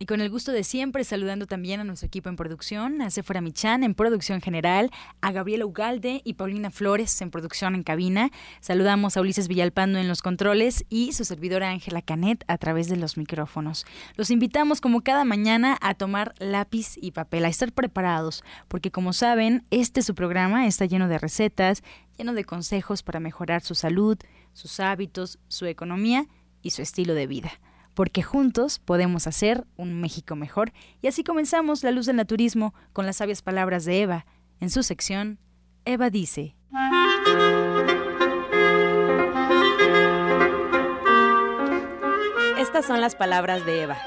Y con el gusto de siempre, saludando también a nuestro equipo en producción, a Sephora Michan en producción general, a Gabriela Ugalde y Paulina Flores en producción en cabina. Saludamos a Ulises Villalpando en los controles y su servidora Ángela Canet a través de los micrófonos. Los invitamos como cada mañana a tomar lápiz y papel, a estar preparados, porque como saben, este su programa está lleno de recetas, lleno de consejos para mejorar su salud, sus hábitos, su economía y su estilo de vida porque juntos podemos hacer un México mejor. Y así comenzamos La Luz del Naturismo con las sabias palabras de Eva. En su sección, Eva dice. Estas son las palabras de Eva.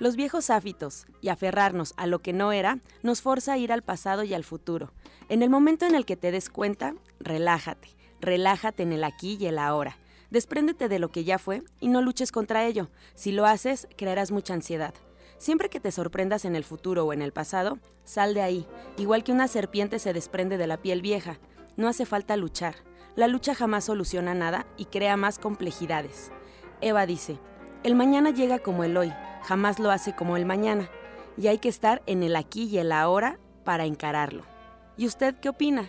Los viejos hábitos y aferrarnos a lo que no era nos forza a ir al pasado y al futuro. En el momento en el que te des cuenta, relájate, relájate en el aquí y el ahora. Despréndete de lo que ya fue y no luches contra ello. Si lo haces, crearás mucha ansiedad. Siempre que te sorprendas en el futuro o en el pasado, sal de ahí, igual que una serpiente se desprende de la piel vieja. No hace falta luchar. La lucha jamás soluciona nada y crea más complejidades. Eva dice, el mañana llega como el hoy, jamás lo hace como el mañana, y hay que estar en el aquí y el ahora para encararlo. ¿Y usted qué opina?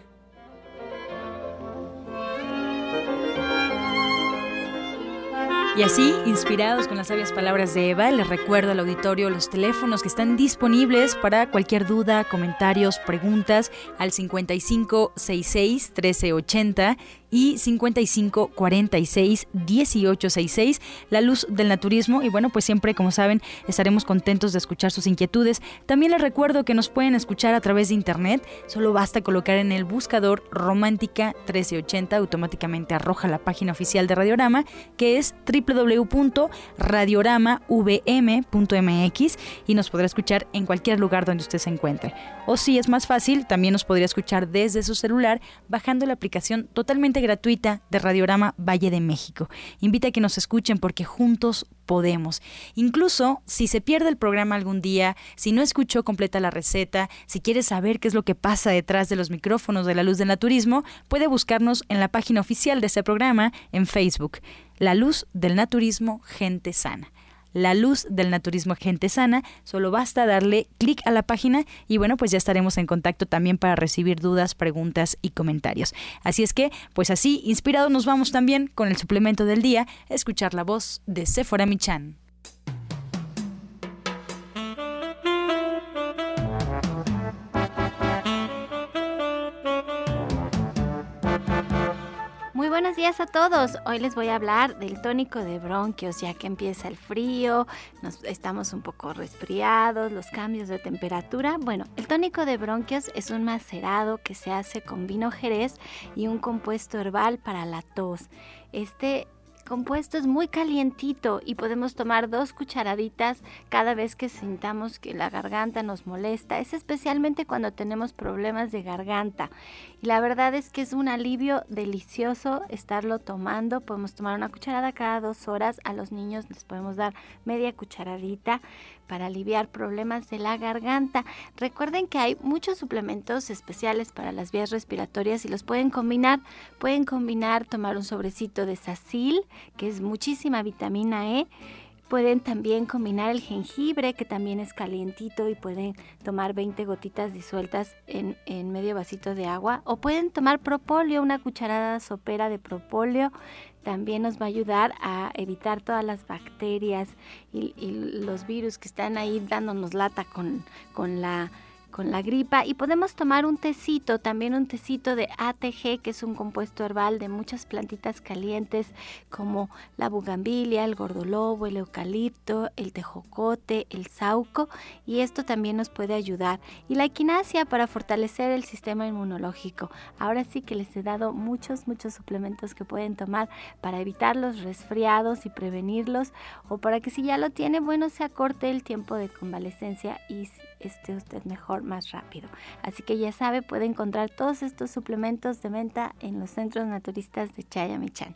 Y así, inspirados con las sabias palabras de Eva, les recuerdo al auditorio los teléfonos que están disponibles para cualquier duda, comentarios, preguntas al 5566 1380 y 55 46 18 66, La Luz del Naturismo. Y bueno, pues siempre, como saben, estaremos contentos de escuchar sus inquietudes. También les recuerdo que nos pueden escuchar a través de internet. Solo basta colocar en el buscador Romántica 1380, automáticamente arroja la página oficial de Radiorama, que es www.radioramavm.mx y nos podrá escuchar en cualquier lugar donde usted se encuentre. O si es más fácil, también nos podría escuchar desde su celular bajando la aplicación totalmente gratuita de Radiorama Valle de México. Invita a que nos escuchen porque juntos podemos. Incluso si se pierde el programa algún día, si no escuchó completa la receta, si quiere saber qué es lo que pasa detrás de los micrófonos de la luz del naturismo, puede buscarnos en la página oficial de este programa en Facebook, La Luz del Naturismo Gente Sana la luz del naturismo gente sana. Solo basta darle clic a la página y bueno, pues ya estaremos en contacto también para recibir dudas, preguntas y comentarios. Así es que, pues así, inspirados nos vamos también con el suplemento del día, escuchar la voz de Sephora Michan. Buenos días a todos. Hoy les voy a hablar del tónico de bronquios, ya que empieza el frío, nos, estamos un poco resfriados, los cambios de temperatura. Bueno, el tónico de bronquios es un macerado que se hace con vino jerez y un compuesto herbal para la tos. Este compuesto es muy calientito y podemos tomar dos cucharaditas cada vez que sintamos que la garganta nos molesta. Es especialmente cuando tenemos problemas de garganta. Y la verdad es que es un alivio delicioso estarlo tomando. Podemos tomar una cucharada cada dos horas. A los niños les podemos dar media cucharadita para aliviar problemas de la garganta. Recuerden que hay muchos suplementos especiales para las vías respiratorias y los pueden combinar. Pueden combinar, tomar un sobrecito de sacil, que es muchísima vitamina E. Pueden también combinar el jengibre, que también es calientito y pueden tomar 20 gotitas disueltas en, en, medio vasito de agua. O pueden tomar propóleo, una cucharada sopera de propóleo también nos va a ayudar a evitar todas las bacterias y, los virus que están ahí dándonos lata con, con la con la gripa y podemos tomar un tecito, también un tecito de ATG, que es un compuesto herbal de muchas plantitas calientes como la bugambilia, el gordolobo, el eucalipto, el tejocote, el sauco y esto también nos puede ayudar. Y la equinacia para fortalecer el sistema inmunológico. Ahora sí que les he dado muchos, muchos suplementos que pueden tomar para evitar los resfriados y prevenirlos o para que si ya lo tiene, bueno, se acorte el tiempo de convalecencia y esté usted mejor, más rápido. Así que ya sabe, puede encontrar todos estos suplementos de venta en los centros naturistas de Chayamichan.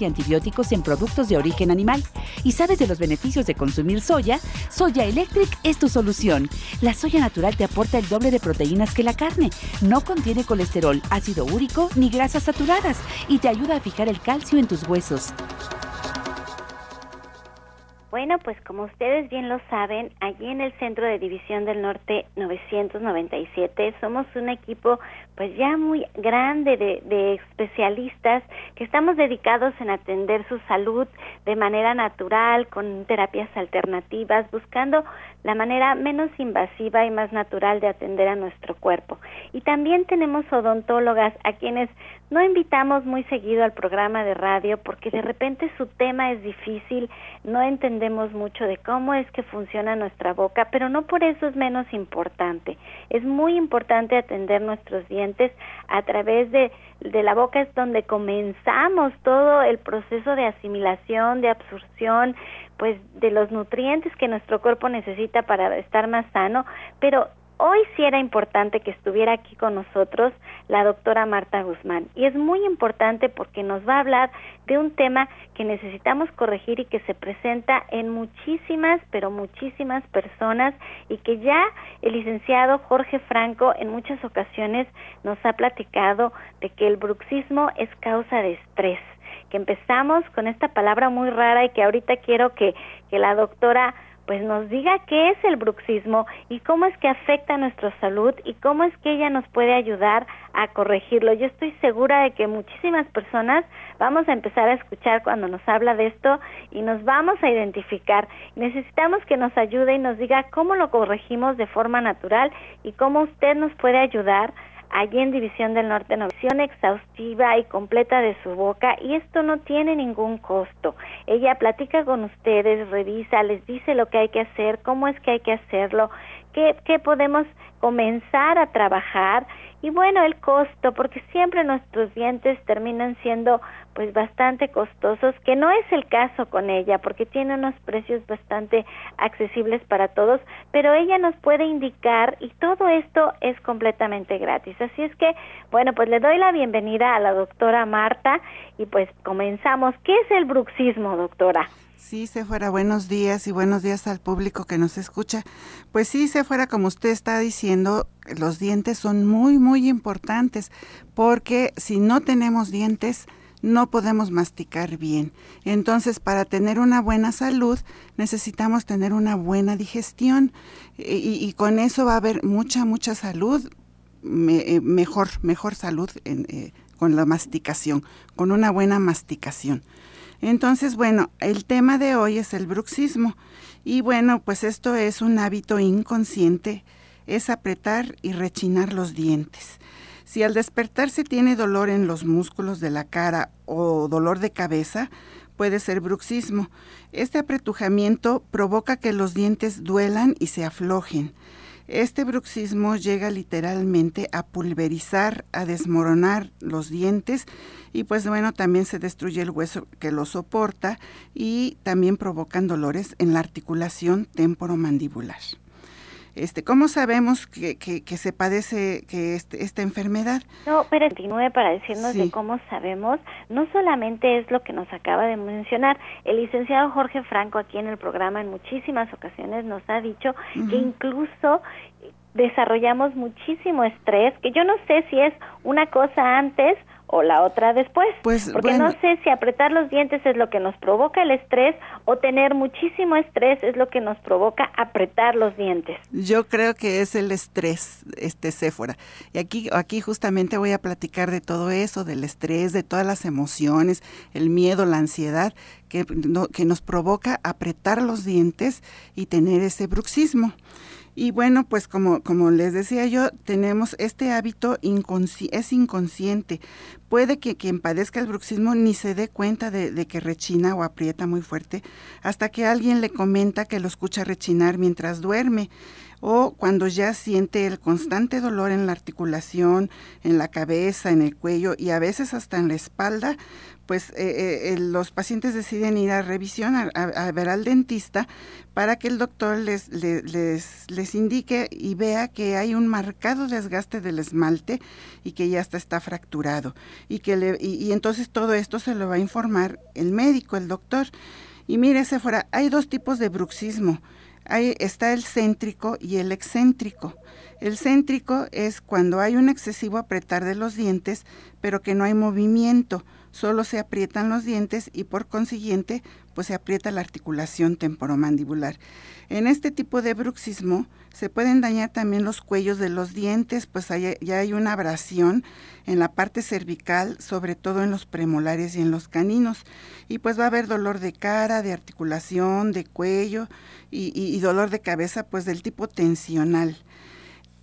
y antibióticos en productos de origen animal y sabes de los beneficios de consumir soya, Soya Electric es tu solución. La soya natural te aporta el doble de proteínas que la carne, no contiene colesterol, ácido úrico ni grasas saturadas y te ayuda a fijar el calcio en tus huesos. Bueno, pues como ustedes bien lo saben, allí en el Centro de División del Norte 997 somos un equipo pues ya muy grande de, de, especialistas que estamos dedicados en atender su salud de manera natural, con terapias alternativas, buscando la manera menos invasiva y más natural de atender a nuestro cuerpo. Y también tenemos odontólogas a quienes no invitamos muy seguido al programa de radio porque de repente su tema es difícil, no entendemos mucho de cómo es que funciona nuestra boca, pero no por eso es menos importante. Es muy importante atender nuestros dientes a través de, de la boca es donde comenzamos todo el proceso de asimilación, de absorción, pues de los nutrientes que nuestro cuerpo necesita para estar más sano, pero hoy sí era importante que estuviera aquí con nosotros la doctora Marta Guzmán. Y es muy importante porque nos va a hablar de un tema que necesitamos corregir y que se presenta en muchísimas, pero muchísimas personas y que ya el licenciado Jorge Franco en muchas ocasiones nos ha platicado de que el bruxismo es causa de estrés que empezamos con esta palabra muy rara y que ahorita quiero que, que la doctora pues nos diga qué es el bruxismo y cómo es que afecta a nuestra salud y cómo es que ella nos puede ayudar a corregirlo. Yo estoy segura de que muchísimas personas vamos a empezar a escuchar cuando nos habla de esto y nos vamos a identificar. Necesitamos que nos ayude y nos diga cómo lo corregimos de forma natural y cómo usted nos puede ayudar allí en División del Norte, visión exhaustiva y completa de su boca y esto no tiene ningún costo. Ella platica con ustedes, revisa, les dice lo que hay que hacer, cómo es que hay que hacerlo, qué, qué podemos comenzar a trabajar y bueno, el costo, porque siempre nuestros dientes terminan siendo pues bastante costosos, que no es el caso con ella, porque tiene unos precios bastante accesibles para todos, pero ella nos puede indicar y todo esto es completamente gratis. Así es que, bueno, pues le doy la bienvenida a la doctora Marta y pues comenzamos. ¿Qué es el bruxismo, doctora? Sí, se fuera, buenos días y buenos días al público que nos escucha. Pues sí, se fuera, como usted está diciendo, los dientes son muy, muy importantes porque si no tenemos dientes, no podemos masticar bien. Entonces, para tener una buena salud, necesitamos tener una buena digestión y, con eso va a haber mucha, mucha salud, eh, mejor, mejor salud eh, con la masticación, con una buena masticación. Entonces, bueno, el tema de hoy es el bruxismo. Y bueno, pues esto es un hábito inconsciente, es apretar y rechinar los dientes. Si al despertarse tiene dolor en los músculos de la cara o dolor de cabeza, puede ser bruxismo. Este apretujamiento provoca que los dientes duelan y se aflojen. Este bruxismo llega literalmente a pulverizar, a desmoronar los dientes y pues bueno, también se destruye el hueso que lo soporta y también provocan dolores en la articulación temporomandibular. Este, ¿Cómo sabemos que, que, se padece que este, esta enfermedad? No, pero continúe para decirnos de cómo sabemos. No solamente es lo que nos acaba de mencionar. El licenciado Jorge Franco aquí en el programa en muchísimas ocasiones nos ha dicho que incluso desarrollamos muchísimo estrés, que yo no sé si es una cosa antes o la otra después. Pues, Porque no sé si apretar los dientes es lo que nos provoca el estrés o tener muchísimo estrés es lo que nos provoca apretar los dientes. Yo creo que es el estrés, este Séfora. Y aquí, aquí justamente voy a platicar de todo eso, del estrés, de todas las emociones, el miedo, la ansiedad que, que nos provoca apretar los dientes y tener ese bruxismo. Y bueno, pues como, como les decía yo, tenemos este hábito es inconsciente. Puede que quien padezca el bruxismo ni se dé cuenta de, de, que rechina o aprieta muy fuerte hasta que alguien le comenta que lo escucha rechinar mientras duerme o cuando ya siente el constante dolor en la articulación, en la cabeza, en el cuello y a veces hasta en la espalda, pues eh, eh, los pacientes deciden ir a revisión, a, ver al dentista, para que el doctor les, les, les, indique y vea que hay un marcado desgaste del esmalte y que ya está, está fracturado. Y, que le, y, entonces todo esto se lo va a informar el médico, el doctor. Y mire, fuera, hay dos tipos de bruxismo. Ahí está el céntrico y el excéntrico. El céntrico es cuando hay un excesivo apretar de los dientes, pero que no hay movimiento, solo se aprietan los dientes y por consiguiente pues se aprieta la articulación temporomandibular. En este tipo de bruxismo se pueden dañar también los cuellos de los dientes, pues ya hay una abrasión en la parte cervical, sobre todo en los premolares y en los caninos. Y pues va a haber dolor de cara, de articulación, de cuello y dolor de cabeza, pues del tipo tensional.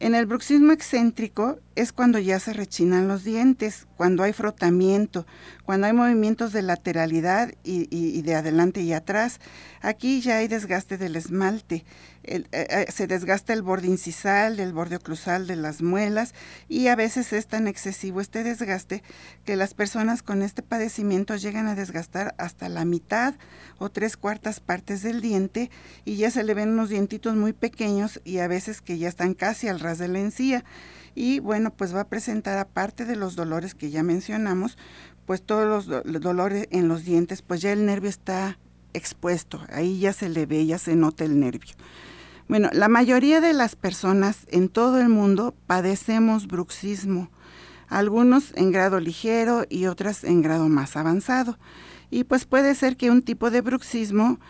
En el bruxismo excéntrico es cuando ya se rechinan los dientes, cuando hay frotamiento, cuando hay movimientos de lateralidad y, de adelante y atrás. Aquí ya hay desgaste del esmalte, eh, eh, se desgasta el borde incisal, el borde oclusal de las muelas y a veces es tan excesivo este desgaste que las personas con este padecimiento llegan a desgastar hasta la mitad o tres cuartas partes del diente y ya se le ven unos dientitos muy pequeños y a veces que ya están casi al de la encía. Y bueno, pues va a presentar, aparte de los dolores que ya mencionamos, pues todos los, dolores en los dientes, pues ya el nervio está expuesto, ahí ya se le ve, ya se nota el nervio. Bueno, la mayoría de las personas en todo el mundo padecemos bruxismo, algunos en grado ligero y otras en grado más avanzado. Y pues puede ser que un tipo de bruxismo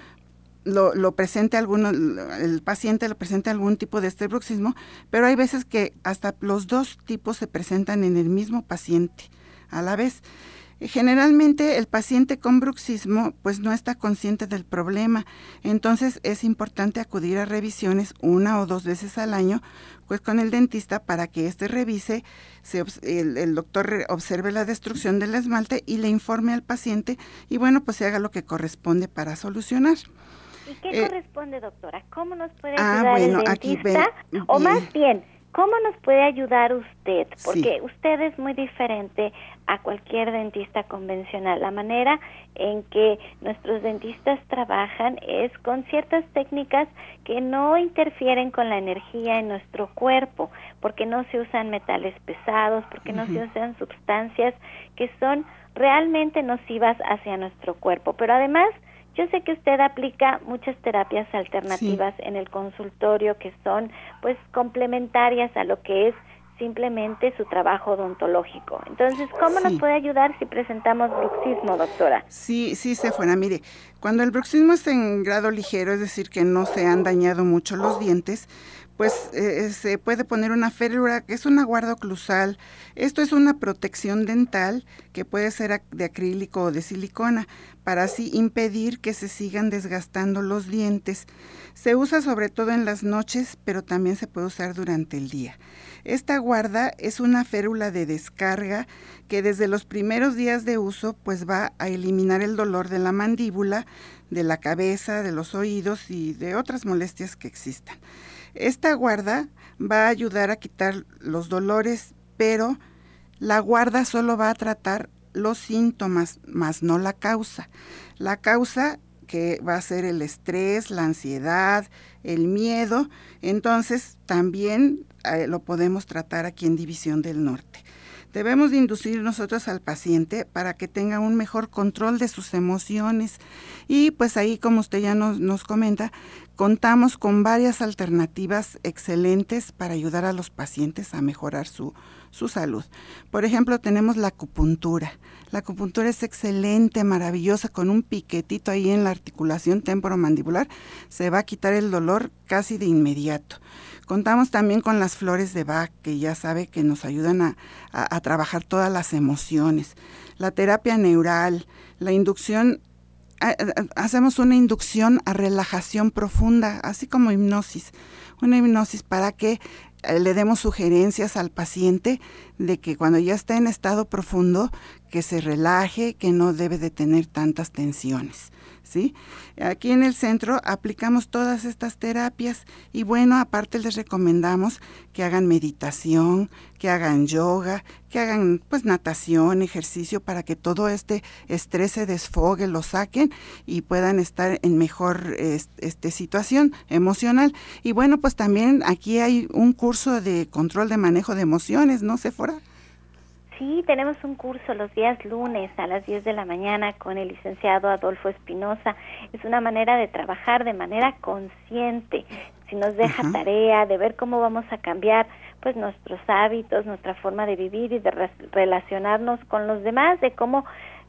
lo, lo presente alguno, el paciente lo presente algún tipo de este bruxismo, pero hay veces que hasta los dos tipos se presentan en el mismo paciente a la vez. Generalmente el paciente con bruxismo pues no está consciente del problema, entonces es importante acudir a revisiones una o dos veces al año pues con el dentista para que éste revise, el, el, doctor observe la destrucción del esmalte y le informe al paciente y bueno pues se haga lo que corresponde para solucionar. ¿Y qué eh, corresponde, doctora? ¿Cómo nos puede ah, ayudar el dentista? o más bien, ¿cómo nos puede ayudar usted? Porque usted es muy diferente a cualquier dentista convencional. La manera en que nuestros dentistas trabajan es con ciertas técnicas que no interfieren con la energía en nuestro cuerpo, porque no se usan metales pesados, porque no se usan sustancias que son realmente nocivas hacia nuestro cuerpo. Pero además, yo sé que usted aplica muchas terapias alternativas en el consultorio que son pues complementarias a lo que es simplemente su trabajo odontológico. Entonces, ¿cómo nos puede ayudar si presentamos bruxismo, doctora? Sí, sí, se fuera. Mire, cuando el bruxismo es en grado ligero, es decir, que no se han dañado mucho los dientes, pues eh, eh, se puede poner una férula, que es una guarda oclusal. Esto es una protección dental que puede ser de acrílico o de silicona, para así impedir que se sigan desgastando los dientes. Se usa sobre todo en las noches, pero también se puede usar durante el día. Esta guarda es una férula de descarga que desde los primeros días de uso pues va a eliminar el dolor de la mandíbula, de la cabeza, de los oídos y de otras molestias que existan. Esta guarda va a ayudar a quitar los dolores, pero la guarda solo va a tratar los síntomas, más no la causa. La causa que va a ser el estrés, la ansiedad, el miedo, entonces también eh, lo podemos tratar aquí en División del Norte. Debemos de inducir nosotros al paciente para que tenga un mejor control de sus emociones y pues ahí como usted ya nos, nos comenta, contamos con varias alternativas excelentes para ayudar a los pacientes a mejorar su, su salud. Por ejemplo, tenemos la acupuntura. La acupuntura es excelente, maravillosa, con un piquetito ahí en la articulación temporomandibular. Se va a quitar el dolor casi de inmediato. Contamos también con las flores de Bach, que ya sabe que nos ayudan a, trabajar todas las emociones. La terapia neural, la inducción hacemos una inducción a relajación profunda, así como hipnosis, una hipnosis para que eh, le demos sugerencias al paciente de que cuando ya está en estado profundo, que se relaje, que no debe de tener tantas tensiones. ¿Sí? Aquí en el centro aplicamos todas estas terapias y bueno, aparte les recomendamos que hagan meditación, que hagan yoga, que hagan pues natación, ejercicio para que todo este estrés se desfogue, lo saquen y puedan estar en mejor este, situación emocional. Y bueno, pues también aquí hay un curso de control de manejo de emociones, ¿no, Sephora? Sí, tenemos un curso los días lunes a las 10 de la mañana con el licenciado Adolfo Espinosa. Es una manera de trabajar de manera consciente. Si nos deja tarea de ver cómo vamos a cambiar pues nuestros hábitos, nuestra forma de vivir y de relacionarnos con los demás, de cómo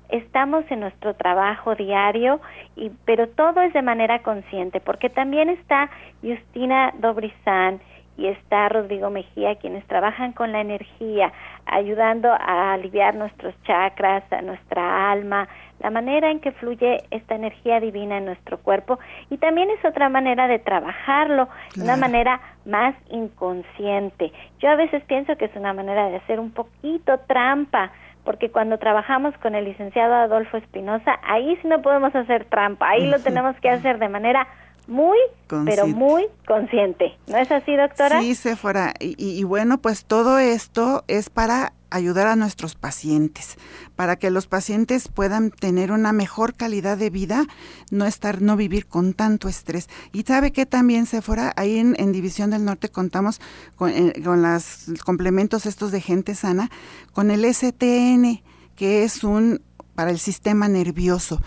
estamos en nuestro trabajo diario y pero todo es de manera consciente, porque también está Justina Dobrizán y está Rodrigo Mejía, quienes trabajan con la energía, ayudando a aliviar nuestros chakras, a nuestra alma, la manera en que fluye esta energía divina en nuestro cuerpo y también es otra manera de trabajarlo, una manera más inconsciente. Yo a veces pienso que es una manera de hacer un poquito trampa, porque cuando trabajamos con el licenciado Adolfo Espinosa, ahí sí no podemos hacer trampa, ahí lo tenemos que hacer de manera muy, pero muy consciente. ¿No es así, doctora? Sí, Sephora. Y, y, bueno, pues todo esto es para ayudar a nuestros pacientes, para que los pacientes puedan tener una mejor calidad de vida, no estar, no vivir con tanto estrés. Y sabe que también, Sephora, ahí en, en División del Norte contamos con, eh, con los complementos estos de gente sana, con el STN, que es un para el sistema nervioso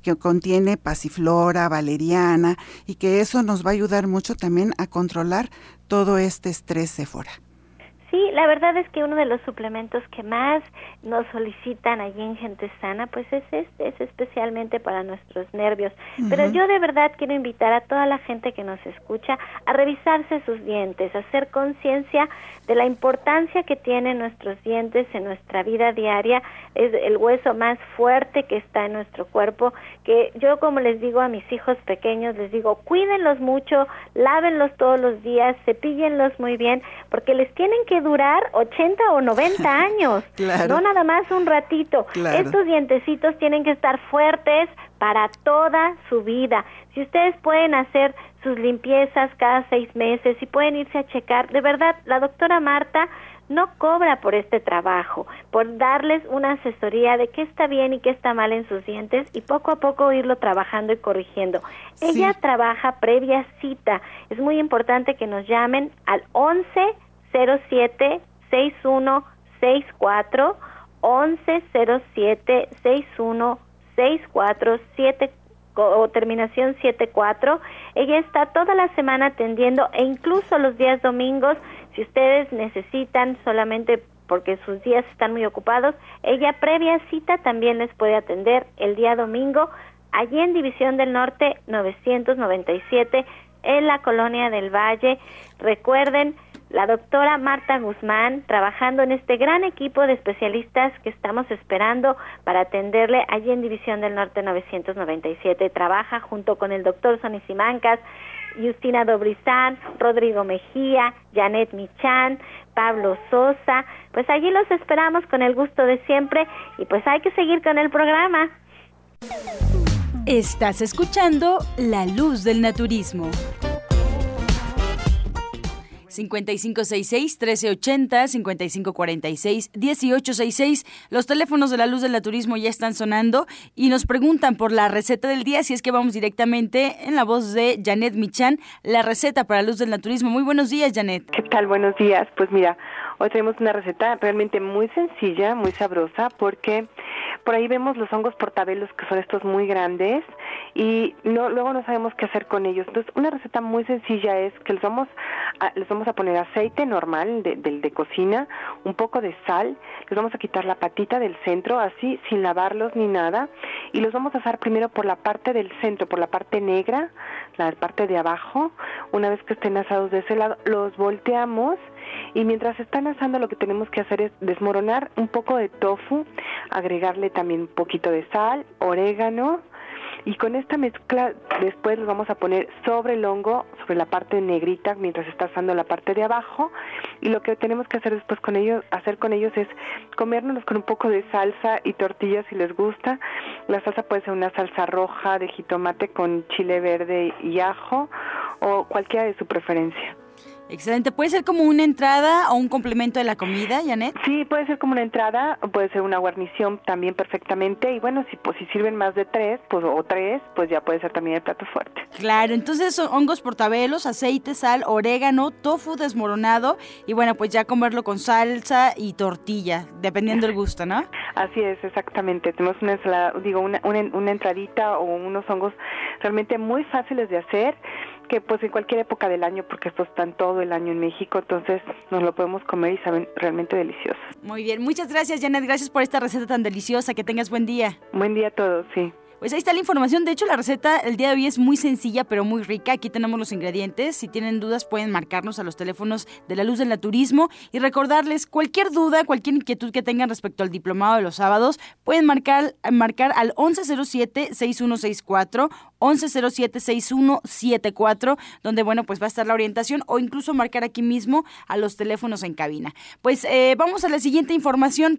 que contiene pasiflora, valeriana y que eso nos va a ayudar mucho también a controlar todo este estrés, Sephora. Sí, la verdad es que uno de los suplementos que más nos solicitan allí en Gente Sana, pues es este, es especialmente para nuestros nervios. Pero yo de verdad quiero invitar a toda la gente que nos escucha a revisarse sus dientes, a hacer conciencia de la importancia que tienen nuestros dientes en nuestra vida diaria. Es el hueso más fuerte que está en nuestro cuerpo, que yo como les digo a mis hijos pequeños, les digo, cuídenlos mucho, lávenlos todos los días, cepíllenlos muy bien, porque les tienen que durar 80 o 90 años, no nada más un ratito. Estos dientecitos tienen que estar fuertes para toda su vida. Si ustedes pueden hacer sus limpiezas cada seis meses y pueden irse a checar, de verdad, la doctora Marta no cobra por este trabajo, por darles una asesoría de qué está bien y qué está mal en sus dientes y poco a poco irlo trabajando y corrigiendo. Ella trabaja previa cita. Es muy importante que nos llamen al 11 07 6164 1107 6164 7 o terminación 74. Ella está toda la semana atendiendo e incluso los días domingos, si ustedes necesitan solamente porque sus días están muy ocupados, ella previa cita también les puede atender el día domingo allí en División del Norte 997 en la colonia del Valle. Recuerden, la doctora Marta Guzmán, trabajando en este gran equipo de especialistas que estamos esperando para atenderle allí en División del Norte 997. Trabaja junto con el doctor Sonny Simancas, Justina Dobrizán, Rodrigo Mejía, Janet Michan, Pablo Sosa. Pues allí los esperamos con el gusto de siempre y pues hay que seguir con el programa. Estás escuchando La Luz del Naturismo. 5566-1380, 5546-1866. Los teléfonos de la luz del naturismo ya están sonando y nos preguntan por la receta del día, si es que vamos directamente en la voz de Janet Michan, la receta para la luz del naturismo. Muy buenos días, Janet. ¿Qué tal? Buenos días. Pues mira, hoy tenemos una receta realmente muy sencilla, muy sabrosa, porque por ahí vemos los hongos portabelos, que son estos muy grandes, y no, luego no sabemos qué hacer con ellos. Entonces, una receta muy sencilla es que les vamos a, les vamos a poner aceite normal del de, de, cocina, un poco de sal, les vamos a quitar la patita del centro, así, sin lavarlos ni nada, y los vamos a asar primero por la parte del centro, por la parte negra, la parte de abajo. Una vez que estén asados de ese lado, los volteamos y mientras están asando lo que tenemos que hacer es desmoronar un poco de tofu, agregarle también un poquito de sal, orégano, y con esta mezcla después los vamos a poner sobre el hongo, sobre la parte negrita mientras está asando la parte de abajo y lo que tenemos que hacer después con ellos, hacer con ellos es comérnoslos con un poco de salsa y tortillas si les gusta. La salsa puede ser una salsa roja de jitomate con chile verde y ajo o cualquiera de su preferencia. Excelente. ¿Puede ser como una entrada o un complemento de la comida, Janet? Sí, puede ser como una entrada, puede ser una guarnición también perfectamente. Y bueno, si, pues, si sirven más de tres pues, o tres, pues ya puede ser también el plato fuerte. Claro, entonces son hongos portabelos, aceite, sal, orégano, tofu desmoronado y bueno, pues ya comerlo con salsa y tortilla, dependiendo del gusto, ¿no? Así es, exactamente. Tenemos una ensalada, digo, una, una, una entradita o unos hongos realmente muy fáciles de hacer que pues en cualquier época del año, porque estos están todo el año en México, entonces nos lo podemos comer y saben realmente deliciosos. Muy bien, muchas gracias Janet, gracias por esta receta tan deliciosa, que tengas buen día. Buen día a todos, sí. Pues ahí está la información. De hecho, la receta el día de hoy es muy sencilla, pero muy rica. Aquí tenemos los ingredientes. Si tienen dudas, pueden marcarnos a los teléfonos de la luz del naturismo y recordarles cualquier duda, cualquier inquietud que tengan respecto al diplomado de los sábados, pueden marcar, marcar al 1107-6164, 1107-6174, donde, bueno, pues va a estar la orientación o incluso marcar aquí mismo a los teléfonos en cabina. Pues eh, vamos a la siguiente información.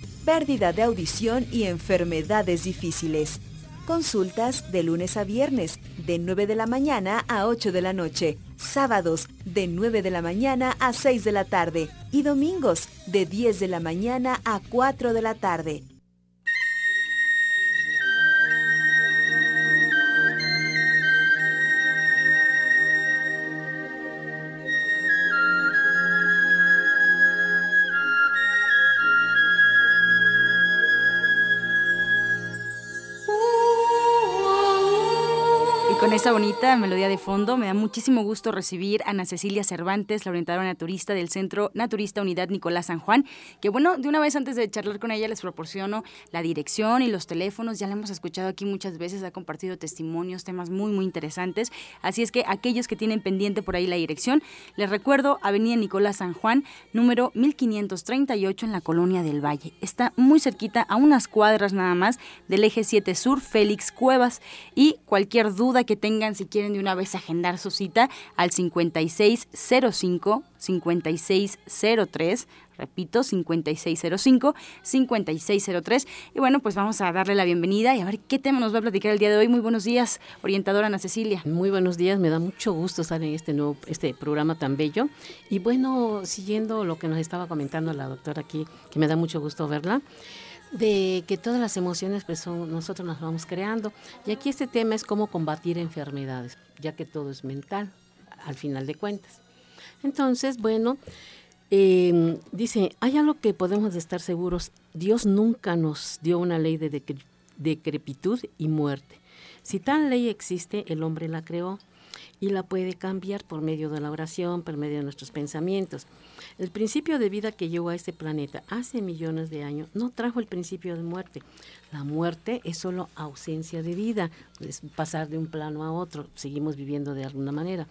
pérdida de audición y enfermedades difíciles. Consultas de lunes a viernes, de 9 de la mañana a 8 de la noche. Sábados, de 9 de la mañana a 6 de la tarde. Y domingos, de 10 de la mañana a 4 de la tarde. Bonita melodía de fondo, me da muchísimo gusto recibir a Ana Cecilia Cervantes, la orientadora naturista del Centro Naturista Unidad Nicolás San Juan, que bueno, de una vez antes de charlar con ella les proporciono la dirección y los teléfonos, ya la hemos escuchado aquí muchas veces, ha compartido testimonios, temas muy, muy interesantes, así es que aquellos que tienen pendiente por ahí la dirección, les recuerdo Avenida Nicolás San Juan, número 1538 en la Colonia del Valle. Está muy cerquita, a unas cuadras nada más, del eje 7 Sur, Félix Cuevas, y cualquier duda que que si quieren de una vez agendar su cita al 5605 5603 repito, 5605, 5603. Y bueno, pues vamos a darle la bienvenida y a ver qué tema nos va a platicar el día de hoy. Muy buenos días, orientadora Ana Cecilia. Muy buenos días, me da mucho gusto estar en este nuevo este programa tan bello. Y bueno, siguiendo lo que nos estaba comentando la doctora aquí, que me da mucho gusto verla de que todas las emociones pues nosotros las vamos creando. Y aquí este tema es cómo combatir enfermedades, ya que todo es mental, al final de cuentas. Entonces, bueno, em, dice, hay algo que podemos estar seguros, Dios nunca nos dio una ley de decrepitud y muerte. Si tal ley existe, el hombre la creó y la puede cambiar por medio de la oración, por medio de nuestros pensamientos. El principio de vida que llegó a este planeta hace millones de años no trajo el principio de muerte. La muerte es solo ausencia de vida, es pasar de un plano a otro, seguimos viviendo de alguna manera.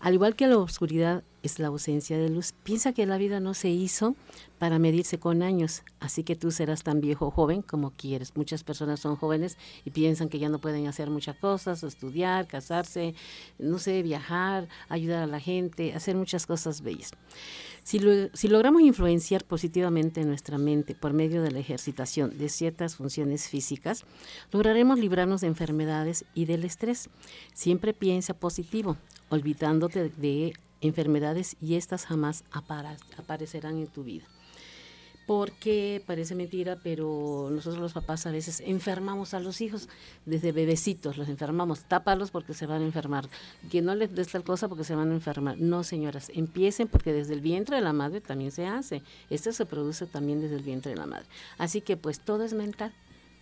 Al igual que la oscuridad es la ausencia de luz, piensa que la vida no se hizo para medirse con años, así que tú serás tan viejo o joven como quieres. Muchas personas son jóvenes y piensan que ya no pueden hacer muchas cosas, estudiar, casarse, no sé, viajar, ayudar a la gente, hacer muchas cosas bellas. Si, si logramos influenciar positivamente nuestra mente por medio de la ejercitación de ciertas funciones físicas, lograremos librarnos de enfermedades y del estrés. Siempre piensa positivo, olvidándote de enfermedades y estas jamás aparecerán en tu vida. Porque parece mentira, pero nosotros los papás a veces enfermamos a los hijos desde bebecitos, los enfermamos, tápalos porque se van a enfermar, que no les des tal cosa porque se van a enfermar. No, señoras, empiecen porque desde el vientre de la madre también se hace. Esto se produce también desde el vientre de la madre. Así que pues todo es mental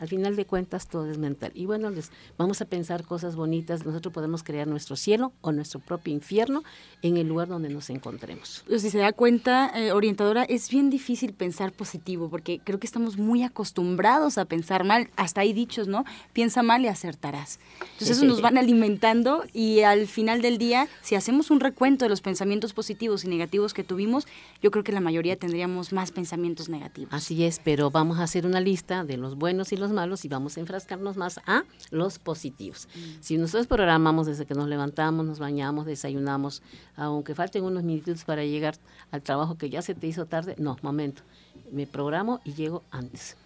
Al final de cuentas todo es mental. Y bueno, les vamos a pensar cosas bonitas. Nosotros podemos crear nuestro cielo o nuestro propio infierno en el lugar donde nos encontremos. Si se da cuenta, eh, orientadora, es bien difícil pensar positivo porque creo que estamos muy acostumbrados a pensar mal. Hasta hay dichos, ¿no? Piensa mal y acertarás. Entonces eso nos van alimentando y al final del día, si hacemos un recuento de los pensamientos positivos y negativos que tuvimos, yo creo que la mayoría tendríamos más pensamientos negativos. Así es, pero vamos a hacer una lista de los buenos y los malos y vamos a enfrascarnos más a los positivos. Si nosotros programamos desde que nos levantamos, nos bañamos, desayunamos, aunque falten unos minutos para llegar al trabajo que ya se te hizo tarde, no, momento, me programo y llego antes.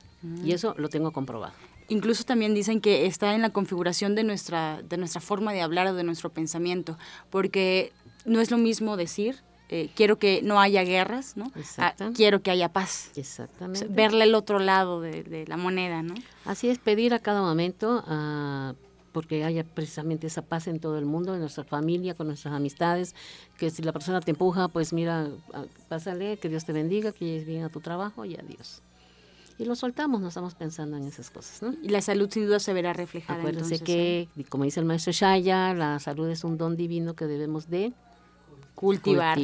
Y eso lo tengo comprobado. Incluso también dicen que está en la configuración de nuestra, de nuestra forma de hablar o de nuestro pensamiento, porque no es lo mismo decir eh, quiero que no haya guerras, ¿no? Ah, quiero que haya paz. Exactamente. verle el otro lado de, la moneda, ¿no? Así es, pedir a cada momento uh, porque haya precisamente esa paz en todo el mundo, en nuestra familia, con nuestras amistades, que si la persona te empuja, pues mira, ah, pásale, que Dios te bendiga, que llegues bien a tu trabajo y adiós y lo soltamos, no estamos pensando en esas cosas. ¿no? Y la salud sin duda se verá reflejada. Acuérdense que, como dice el maestro Shaya, la salud es un don divino que debemos de cultivar.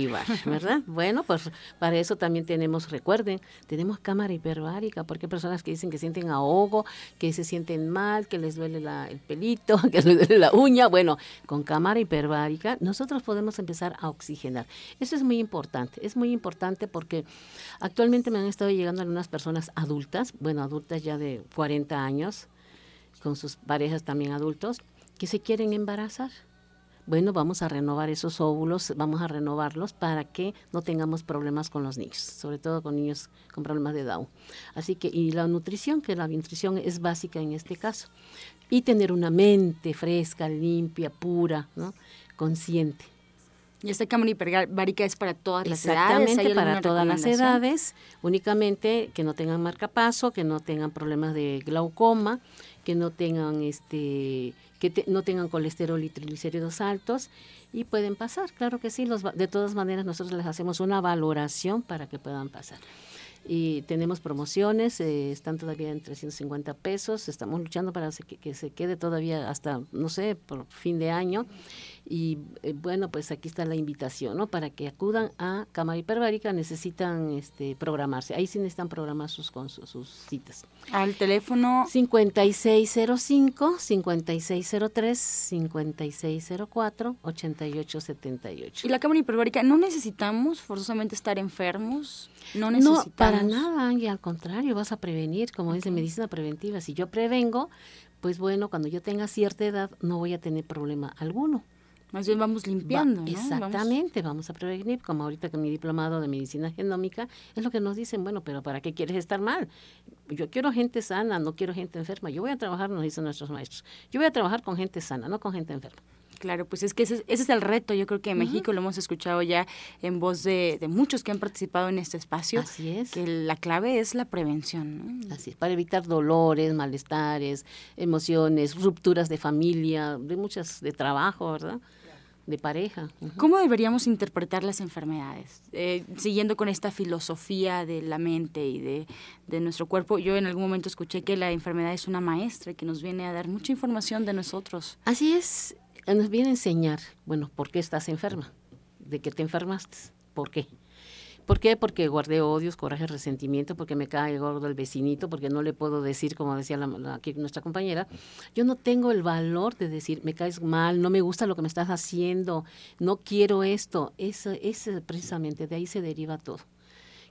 ¿verdad? bueno, pues para eso también tenemos, recuerden, tenemos cámara hiperbárica, porque hay personas que dicen que sienten ahogo, que se sienten mal, que les duele el pelito, que les duele la uña. Bueno, con cámara hiperbárica nosotros podemos empezar a oxigenar. Eso es muy importante, es muy importante porque actualmente me han estado llegando algunas personas adultas, bueno, adultas ya de 40 años, con sus parejas también adultos, que se quieren embarazar bueno, vamos a renovar esos óvulos, vamos a renovarlos para que no tengamos problemas con los niños, sobre todo con niños con problemas de Down. Así que, y la nutrición, que la nutrición es básica en este caso. Y tener una mente fresca, limpia, pura, ¿no? consciente. Y esta cámara hiperbárica es para todas las edades. Exactamente, para todas las edades, únicamente que no tengan marcapaso, que no tengan problemas de glaucoma, que no tengan este que no tengan colesterol y triglicéridos altos y pueden pasar, claro que sí, los, de todas maneras nosotros les hacemos una valoración para que puedan pasar y tenemos promociones, eh, están todavía en 350 pesos, estamos luchando para que, se quede todavía hasta, no sé, por fin de año. Y eh, bueno, pues aquí está la invitación, ¿no? Para que acudan a Cámara Hiperbárica, necesitan este, programarse. Ahí sí necesitan programar sus, con sus, citas. Al teléfono 5605, 5603, 5604, 8878. Y la Cámara Hiperbárica, ¿no necesitamos forzosamente estar enfermos? No necesitamos. No, para nada, Ángel, al contrario, vas a prevenir, como dice medicina preventiva. Si yo prevengo, pues bueno, cuando yo tenga cierta edad no voy a tener problema alguno. Más bien vamos limpiando. Exactamente, vamos. a prevenir, como ahorita con mi diplomado de medicina genómica, es lo que nos dicen, bueno, pero ¿para qué quieres estar mal? Yo quiero gente sana, no quiero gente enferma. Yo voy a trabajar, nos dicen nuestros maestros, yo voy a trabajar con gente sana, no con gente enferma. Claro, pues es que ese, es el reto. Yo creo que en México lo hemos escuchado ya en voz de, muchos que han participado en este espacio. Así es. Que la clave es la prevención. ¿no? Así es, para evitar dolores, malestares, emociones, rupturas de familia, de muchas, de trabajo, ¿verdad? De pareja. ¿Cómo deberíamos interpretar las enfermedades? Eh, siguiendo con esta filosofía de la mente y de, de, nuestro cuerpo, yo en algún momento escuché que la enfermedad es una maestra que nos viene a dar mucha información de nosotros. Así es, nos viene a enseñar, bueno, ¿por qué estás enferma? ¿De qué te enfermaste? ¿Por qué? ¿Por qué? Porque guardé odios, coraje, resentimiento, porque me cae gordo el vecinito, porque no le puedo decir, como decía aquí nuestra compañera, yo no tengo el valor de decir, me caes mal, no me gusta lo que me estás haciendo, no quiero esto. Eso, eso precisamente, de ahí se deriva todo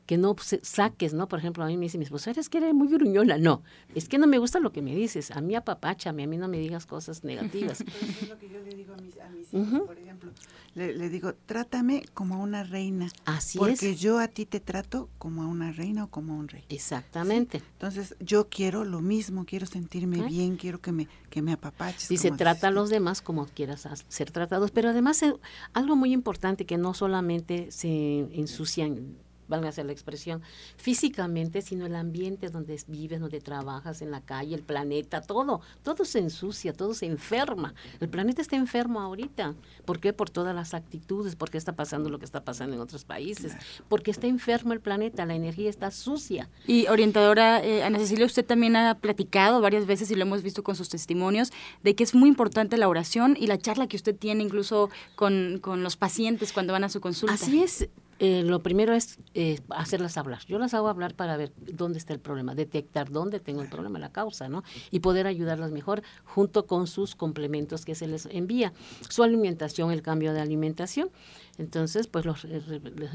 que no saques, ¿no? Por ejemplo, a mí me dice mi esposa, eres que eres muy gruñona. No, es que no me gusta lo que me dices. A mí apapáchame, a mí no me digas cosas negativas. es lo que yo le digo a mis, hijos, por ejemplo. Le, digo, trátame como a una reina. Así porque es. Porque yo a ti te trato como a una reina o como a un rey. Exactamente. Entonces, yo quiero lo mismo, quiero sentirme bien, quiero que me, que me apapaches. Dice, trata a los demás como quieras ser tratados. Pero además, eh, algo muy importante que no solamente se ensucian van a hacer la expresión, físicamente, sino el ambiente donde vives, donde trabajas, en la calle, el planeta, todo, todo se ensucia, todo se enferma. El planeta está enfermo ahorita. ¿Por qué? Por todas las actitudes, porque está pasando lo que está pasando en otros países, porque está enfermo el planeta, la energía está sucia. Y orientadora eh, Ana Cecilia, usted también ha platicado varias veces y lo hemos visto con sus testimonios de que es muy importante la oración y la charla que usted tiene incluso con, con los pacientes cuando van a su consulta. Así es, eh, lo primero es eh, hacerlas hablar. Yo las hago hablar para ver dónde está el problema, detectar dónde tengo el problema, la causa, ¿no? Y poder ayudarlas mejor junto con sus complementos que se les envía. Su alimentación, el cambio de alimentación. Entonces, pues los, eh,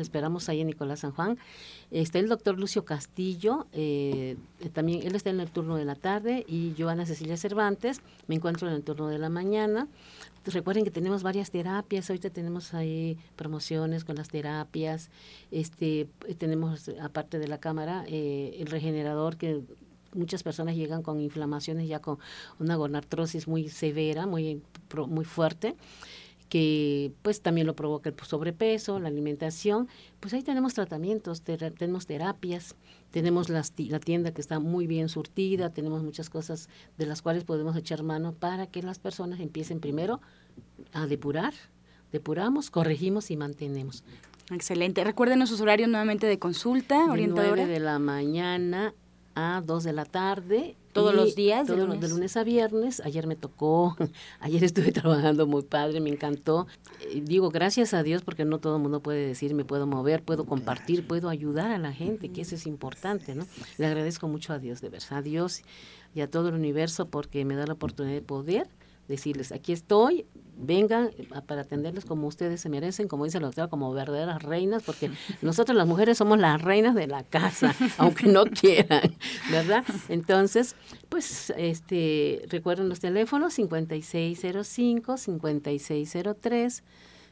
esperamos ahí en Nicolás San Juan. Está el doctor Lucio Castillo, también él está en el turno de la tarde, y yo, Ana Cecilia Cervantes, me encuentro en el turno de la mañana. Recuerden que tenemos varias terapias, ahorita tenemos ahí promociones con las terapias, este tenemos aparte de la cámara eh, el regenerador que muchas personas llegan con inflamaciones ya con una gonartrosis muy severa, muy muy fuerte que pues también lo provoca el sobrepeso, la alimentación, pues ahí tenemos tratamientos, tenemos terapias, tenemos la tienda que está muy bien surtida, tenemos muchas cosas de las cuales podemos echar mano para que las personas empiecen primero a depurar, depuramos, corregimos y mantenemos. Excelente. Recuerden sus horarios nuevamente de consulta, de orientadora. 9 de la mañana a 2 de la tarde. Todos los días. de, lunes. de lunes a viernes. Ayer me tocó, ayer estuve trabajando muy padre, me encantó. Eh, digo, gracias a Dios, porque no todo el mundo puede decir, me puedo mover, puedo compartir, puedo ayudar a la gente, que eso es importante, ¿no? Le agradezco mucho a Dios, de verdad, a Dios y a todo el universo, porque me da la oportunidad de poder decirles, aquí estoy, vengan para atenderles como ustedes se merecen, como dice la doctora, como verdaderas reinas, porque nosotros las mujeres somos las reinas de la casa, aunque no quieran, ¿verdad? Entonces, pues, este, recuerden los teléfonos 5605, 5603.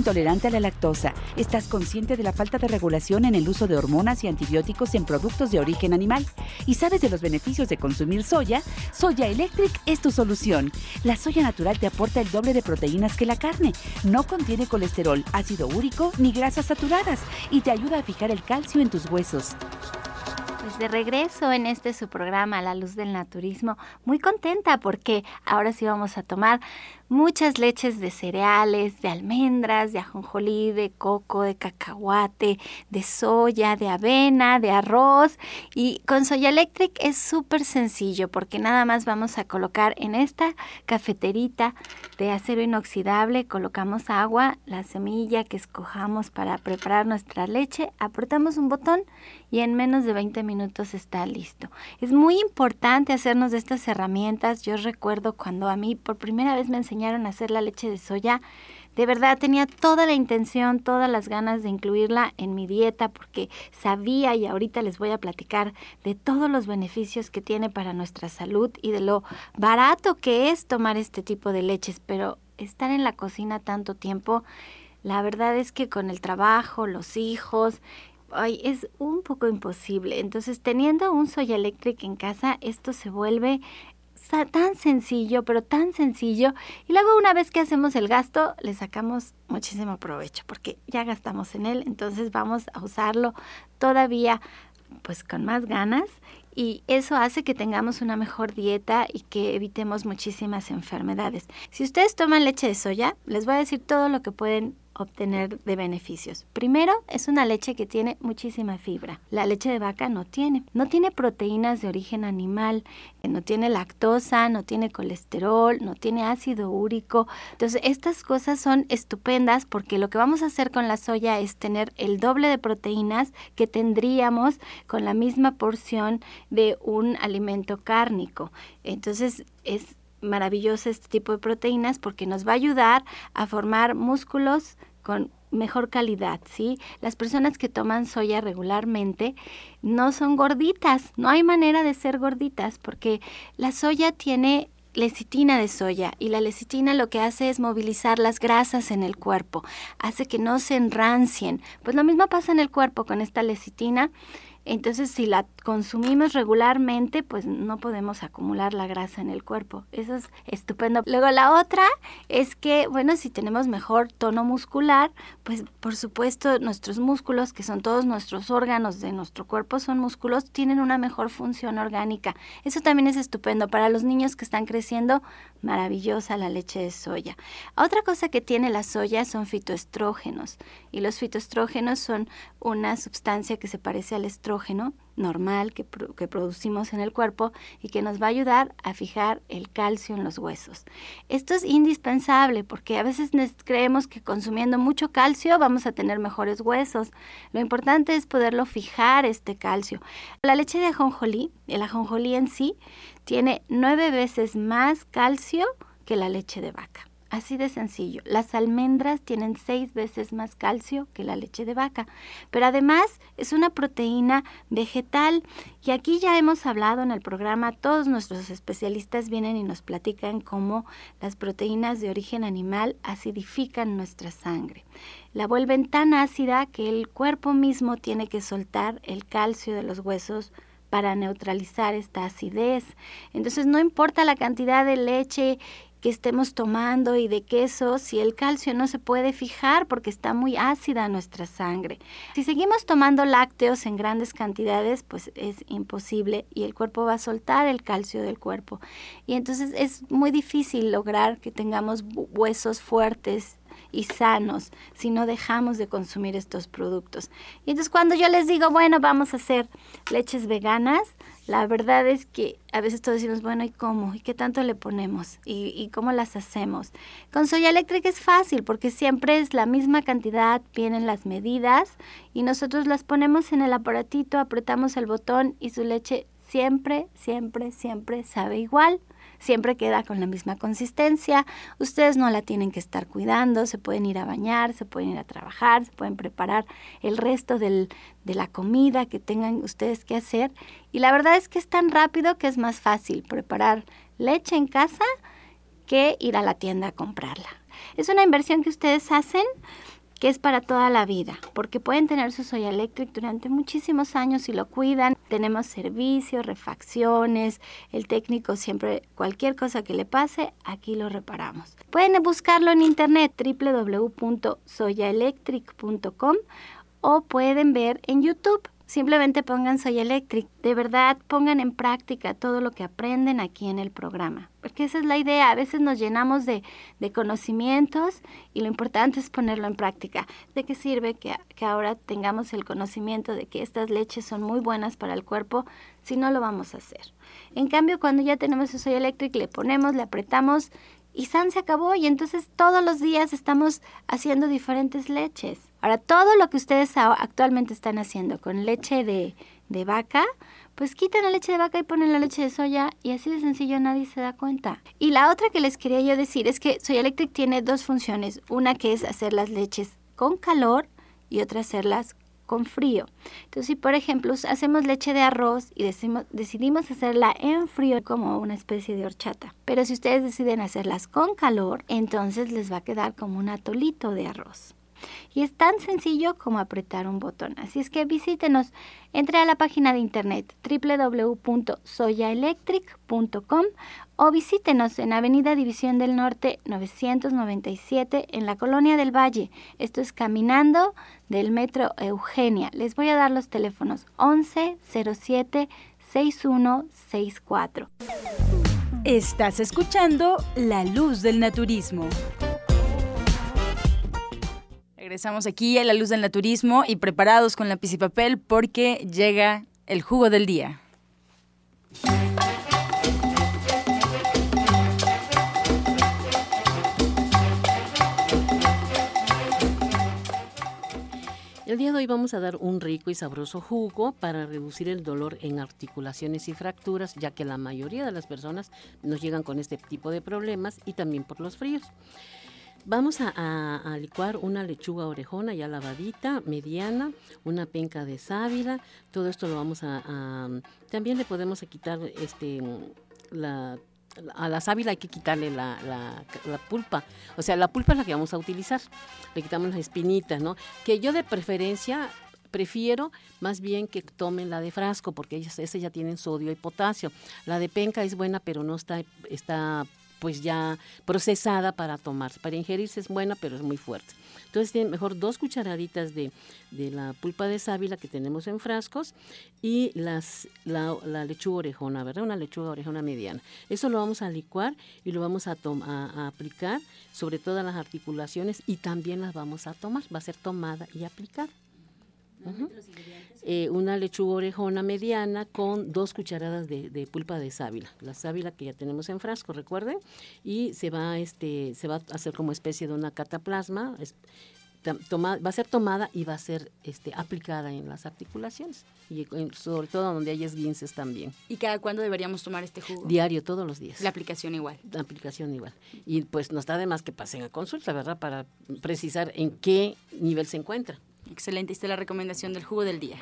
intolerante a la lactosa, estás consciente de la falta de regulación en el uso de hormonas y antibióticos en productos de origen animal. Y sabes de los beneficios de consumir soya, Soya Electric es tu solución. La soya natural te aporta el doble de proteínas que la carne, no contiene colesterol, ácido úrico ni grasas saturadas y te ayuda a fijar el calcio en tus huesos. Pues de regreso en este su programa La Luz del Naturismo, muy contenta porque ahora sí vamos a tomar muchas leches de cereales, de almendras, de ajonjolí, de coco, de cacahuate, de soya, de avena, de arroz. Y con Soya Electric es súper sencillo porque nada más vamos a colocar en esta cafeterita de acero inoxidable, colocamos agua, la semilla que escojamos para preparar nuestra leche, apretamos un botón y en menos de 20 minutos está listo. Es muy importante hacernos de estas herramientas. Yo recuerdo cuando a mí por primera vez me enseñaron a hacer la leche de soya, de verdad tenía toda la intención, todas las ganas de incluirla en mi dieta porque sabía y ahorita les voy a platicar de todos los beneficios que tiene para nuestra salud y de lo barato que es tomar este tipo de leches, pero estar en la cocina tanto tiempo, la verdad es que con el trabajo, los hijos, ay, es un poco imposible. Entonces, teniendo un Soya Electric en casa, esto se vuelve tan sencillo, pero tan sencillo. Y luego una vez que hacemos el gasto, le sacamos muchísimo provecho, porque ya gastamos en él, entonces vamos a usarlo todavía pues con más ganas y eso hace que tengamos una mejor dieta y que evitemos muchísimas enfermedades. Si ustedes toman leche de soya, les voy a decir todo lo que pueden obtener de beneficios. Primero, es una leche que tiene muchísima fibra. La leche de vaca no tiene. No tiene proteínas de origen animal, eh, no tiene lactosa, no tiene colesterol, no tiene ácido úrico. Entonces, estas cosas son estupendas porque lo que vamos a hacer con la soya es tener el doble de proteínas que tendríamos con la misma porción de un alimento cárnico. Entonces, es maravilloso este tipo de proteínas porque nos va a ayudar a formar músculos con mejor calidad, ¿sí? Las personas que toman soya regularmente no son gorditas, no hay manera de ser gorditas porque la soya tiene lecitina de soya y la lecitina lo que hace es movilizar las grasas en el cuerpo, hace que no se enrancien. Pues lo mismo pasa en el cuerpo con esta lecitina entonces, si la consumimos regularmente, pues no podemos acumular la grasa en el cuerpo. Eso es estupendo. Luego la otra es que, bueno, si tenemos mejor tono muscular, pues por supuesto nuestros músculos, que son todos nuestros órganos de nuestro cuerpo, son músculos, tienen una mejor función orgánica. Eso también es estupendo. Para los niños que están creciendo, maravillosa la leche de soya. Otra cosa que tiene la soya son fitoestrógenos. Y los fitoestrógenos son una sustancia que se parece al estrógeno normal que, producimos en el cuerpo y que nos va a ayudar a fijar el calcio en los huesos. Esto es indispensable porque a veces creemos que consumiendo mucho calcio vamos a tener mejores huesos. Lo importante es poderlo fijar este calcio. La leche de ajonjolí, el ajonjolí en sí, tiene nueve veces más calcio que la leche de vaca. Así de sencillo. Las almendras tienen seis veces más calcio que la leche de vaca, pero además es una proteína vegetal y aquí ya hemos hablado en el programa, todos nuestros especialistas vienen y nos platican cómo las proteínas de origen animal acidifican nuestra sangre. La vuelven tan ácida que el cuerpo mismo tiene que soltar el calcio de los huesos para neutralizar esta acidez. Entonces no importa la cantidad de leche que estemos tomando y de queso si el calcio no se puede fijar porque está muy ácida nuestra sangre. Si seguimos tomando lácteos en grandes cantidades, pues es imposible y el cuerpo va a soltar el calcio del cuerpo. Y entonces es muy difícil lograr que tengamos huesos fuertes y sanos si no dejamos de consumir estos productos. Y entonces cuando yo les digo, bueno, vamos a hacer leches veganas, la verdad es que a veces todos decimos, bueno, ¿y cómo? ¿Y qué tanto le ponemos? ¿Y, cómo las hacemos? Con soya eléctrica es fácil porque siempre es la misma cantidad, vienen las medidas y nosotros las ponemos en el aparatito, apretamos el botón y su leche siempre, siempre, siempre sabe igual siempre queda con la misma consistencia. Ustedes no la tienen que estar cuidando, se pueden ir a bañar, se pueden ir a trabajar, se pueden preparar el resto del, de la comida que tengan ustedes que hacer. Y la verdad es que es tan rápido que es más fácil preparar leche en casa que ir a la tienda a comprarla. Es una inversión que ustedes hacen que es para toda la vida, porque pueden tener su soya electric durante muchísimos años y lo cuidan. Tenemos servicios, refacciones, el técnico siempre, cualquier cosa que le pase, aquí lo reparamos. Pueden buscarlo en internet www.soyaelectric.com o pueden ver en YouTube Simplemente pongan Soy Electric. De verdad, pongan en práctica todo lo que aprenden aquí en el programa. Porque esa es la idea. A veces nos llenamos de, conocimientos y lo importante es ponerlo en práctica. ¿De qué sirve que, que ahora tengamos el conocimiento de que estas leches son muy buenas para el cuerpo si no lo vamos a hacer? En cambio, cuando ya tenemos el Soy Electric, le ponemos, le apretamos y San se acabó y entonces todos los días estamos haciendo diferentes leches. Ahora, todo lo que ustedes actualmente están haciendo con leche de, de vaca, pues quitan la leche de vaca y ponen la leche de soya y así de sencillo nadie se da cuenta. Y la otra que les quería yo decir es que Soya Electric tiene dos funciones. Una que es hacer las leches con calor y otra hacerlas con frío. Entonces, si por ejemplo hacemos leche de arroz y decidimos hacerla en frío como una especie de horchata, pero si ustedes deciden hacerlas con calor, entonces les va a quedar como un atolito de arroz. Y es tan sencillo como apretar un botón. Así es que visítenos. Entre a la página de internet www.soyaelectric.com o visítenos en Avenida División del Norte 997 en la Colonia del Valle. Esto es caminando del Metro Eugenia. Les voy a dar los teléfonos 1107 6164. Estás escuchando La Luz del Naturismo. Regresamos aquí a la luz del naturismo y preparados con lápiz y papel porque llega el jugo del día. El día de hoy vamos a dar un rico y sabroso jugo para reducir el dolor en articulaciones y fracturas, ya que la mayoría de las personas nos llegan con este tipo de problemas y también por los fríos. Vamos a, licuar una lechuga orejona ya lavadita, mediana, una penca de sábila. Todo esto lo vamos a, a también le podemos quitar este la a la sábila hay que quitarle la, la, la, pulpa. O sea, la pulpa es la que vamos a utilizar. Le quitamos las espinitas, ¿no? Que yo de preferencia prefiero más bien que tomen la de frasco porque ellas, esas ya tienen sodio y potasio. La de penca es buena, pero no está, está pues ya procesada para tomarse. Para ingerirse es buena, pero es muy fuerte. Entonces, tiene mejor dos cucharaditas de, la pulpa de sábila que tenemos en frascos y las, la, lechuga orejona, ¿verdad? Una lechuga orejona mediana. Eso lo vamos a licuar y lo vamos a, a, aplicar sobre todas las articulaciones y también las vamos a tomar. Va a ser tomada y aplicada. Eh, una lechuga orejona mediana con dos cucharadas de, pulpa de sábila. La sábila que ya tenemos en frasco, recuerden, y se va, este, se va a hacer como especie de una cataplasma. va a ser tomada y va a ser este, aplicada en las articulaciones y sobre todo donde hay esguinces también. ¿Y cada cuándo deberíamos tomar este jugo? Diario, todos los días. La aplicación igual. La aplicación igual. Y pues no está de más que pasen a consulta, ¿verdad? Para precisar en qué nivel se encuentra. Excelente, esta es la recomendación del jugo del día.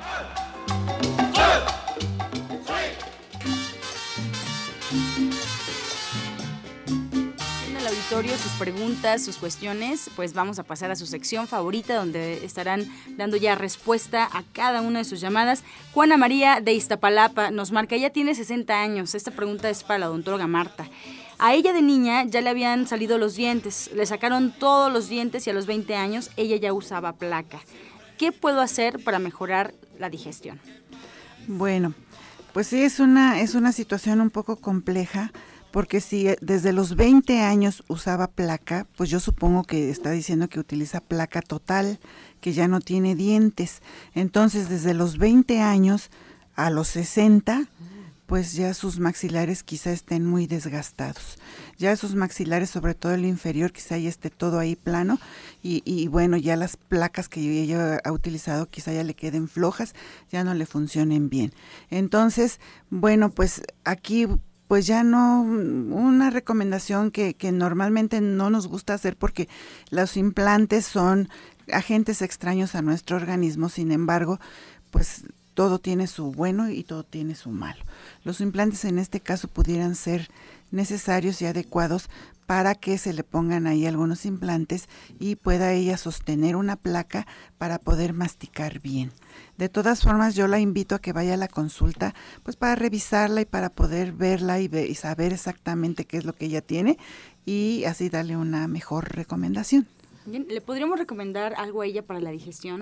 Sus preguntas, sus cuestiones, pues vamos a pasar a su sección favorita donde estarán dando ya respuesta a cada una de sus llamadas. Juana María de Iztapalapa nos marca, ella tiene 60 años, esta pregunta es para la odontóloga Marta. A ella de niña ya le habían salido los dientes, le sacaron todos los dientes y a los 20 años ella ya usaba placa. ¿Qué puedo hacer para mejorar la digestión? Bueno, pues sí, es una, es una situación un poco compleja porque si desde los 20 años usaba placa, pues yo supongo que está diciendo que utiliza placa total, que ya no tiene dientes. Entonces, desde los 20 años a los 60, pues ya sus maxilares quizá estén muy desgastados. Ya sus maxilares, sobre todo el inferior, quizá ya esté todo ahí plano y, bueno, ya las placas que ella ha utilizado quizá ya le queden flojas, ya no le funcionen bien. Entonces, bueno, pues aquí pues ya no, una recomendación que normalmente no nos gusta hacer porque los implantes son agentes extraños a nuestro organismo, sin embargo, pues todo tiene su bueno y todo tiene su malo. Los implantes en este caso pudieran ser necesarios y adecuados para que se le pongan ahí algunos implantes y pueda ella sostener una placa para poder masticar bien. De todas formas, yo la invito a que vaya a la consulta, pues para revisarla y para poder verla y, y saber exactamente qué es lo que ella tiene y así darle una mejor recomendación. ¿Le podríamos recomendar algo a ella para la digestión?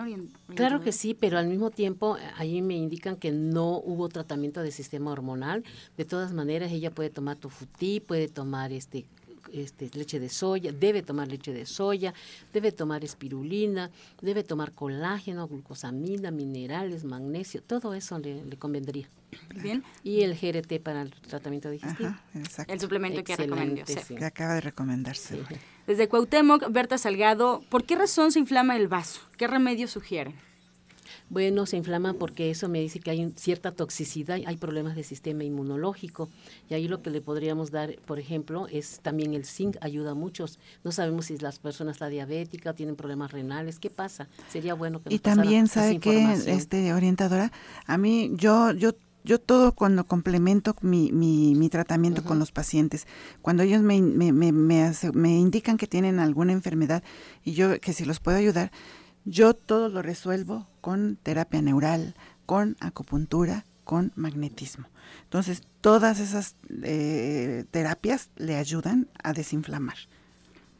Claro que sí, pero al mismo tiempo ahí me indican que no hubo tratamiento de sistema hormonal. De todas maneras, ella puede tomar tofutí, puede tomar este este, leche de soya, debe tomar leche de soya, debe tomar espirulina, debe tomar colágeno, glucosamina, minerales, magnesio, todo eso le, convendría. Bien. Y el GRT para el tratamiento digestivo. el suplemento que recomendó. Que acaba de recomendarse. Desde Cuauhtémoc, Berta Salgado, ¿por qué razón se inflama el vaso? ¿Qué remedio sugieren? Bueno, se inflama porque eso me dice que hay cierta toxicidad, hay problemas de sistema inmunológico. Y ahí lo que le podríamos dar, por ejemplo, es también el zinc, ayuda a muchos. No sabemos si las personas están diabéticas, tienen problemas renales, ¿qué pasa? Sería bueno que nos Y también, ¿sabe que este, orientadora? A mí, yo, yo yo todo cuando complemento mi, mi, mi tratamiento con los pacientes, cuando ellos me, me, me, me, indican que tienen alguna enfermedad y yo que si los puedo ayudar, yo todo lo resuelvo con terapia neural, con acupuntura, con magnetismo. Entonces, todas esas eh, terapias le ayudan a desinflamar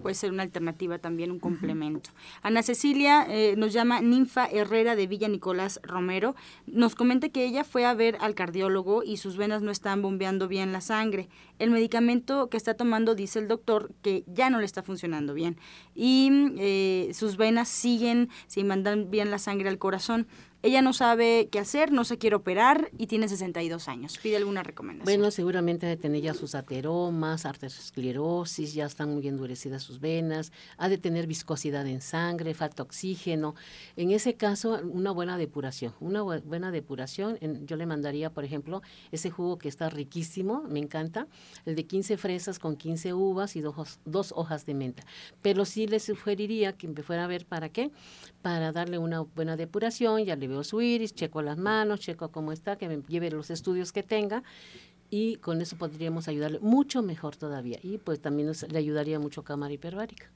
puede ser una alternativa también, un complemento. Ana Cecilia eh, nos llama Ninfa Herrera de Villa Nicolás Romero. Nos comenta que ella fue a ver al cardiólogo y sus venas no están bombeando bien la sangre. El medicamento que está tomando dice el doctor que ya no le está funcionando bien y eh, sus venas siguen sin mandar bien la sangre al corazón. Ella no sabe qué hacer, no se quiere operar y tiene 62 años. ¿Pide alguna recomendación? Bueno, seguramente ha de tener ya sus ateromas, arteriosclerosis, ya están muy endurecidas sus venas, ha de tener viscosidad en sangre, falta oxígeno. En ese caso, una buena depuración. Una buena depuración, yo le mandaría, por ejemplo, ese jugo que está riquísimo, me encanta, el de 15 fresas con 15 uvas y dos, dos hojas de menta. Pero sí le sugeriría que me fuera a ver para qué, para darle una buena depuración, ya le veo su iris, checo las manos, checo cómo está, que me lleve los estudios que tenga y con eso podríamos ayudarle mucho mejor todavía y pues también nos, le ayudaría mucho cámara hiperbárica.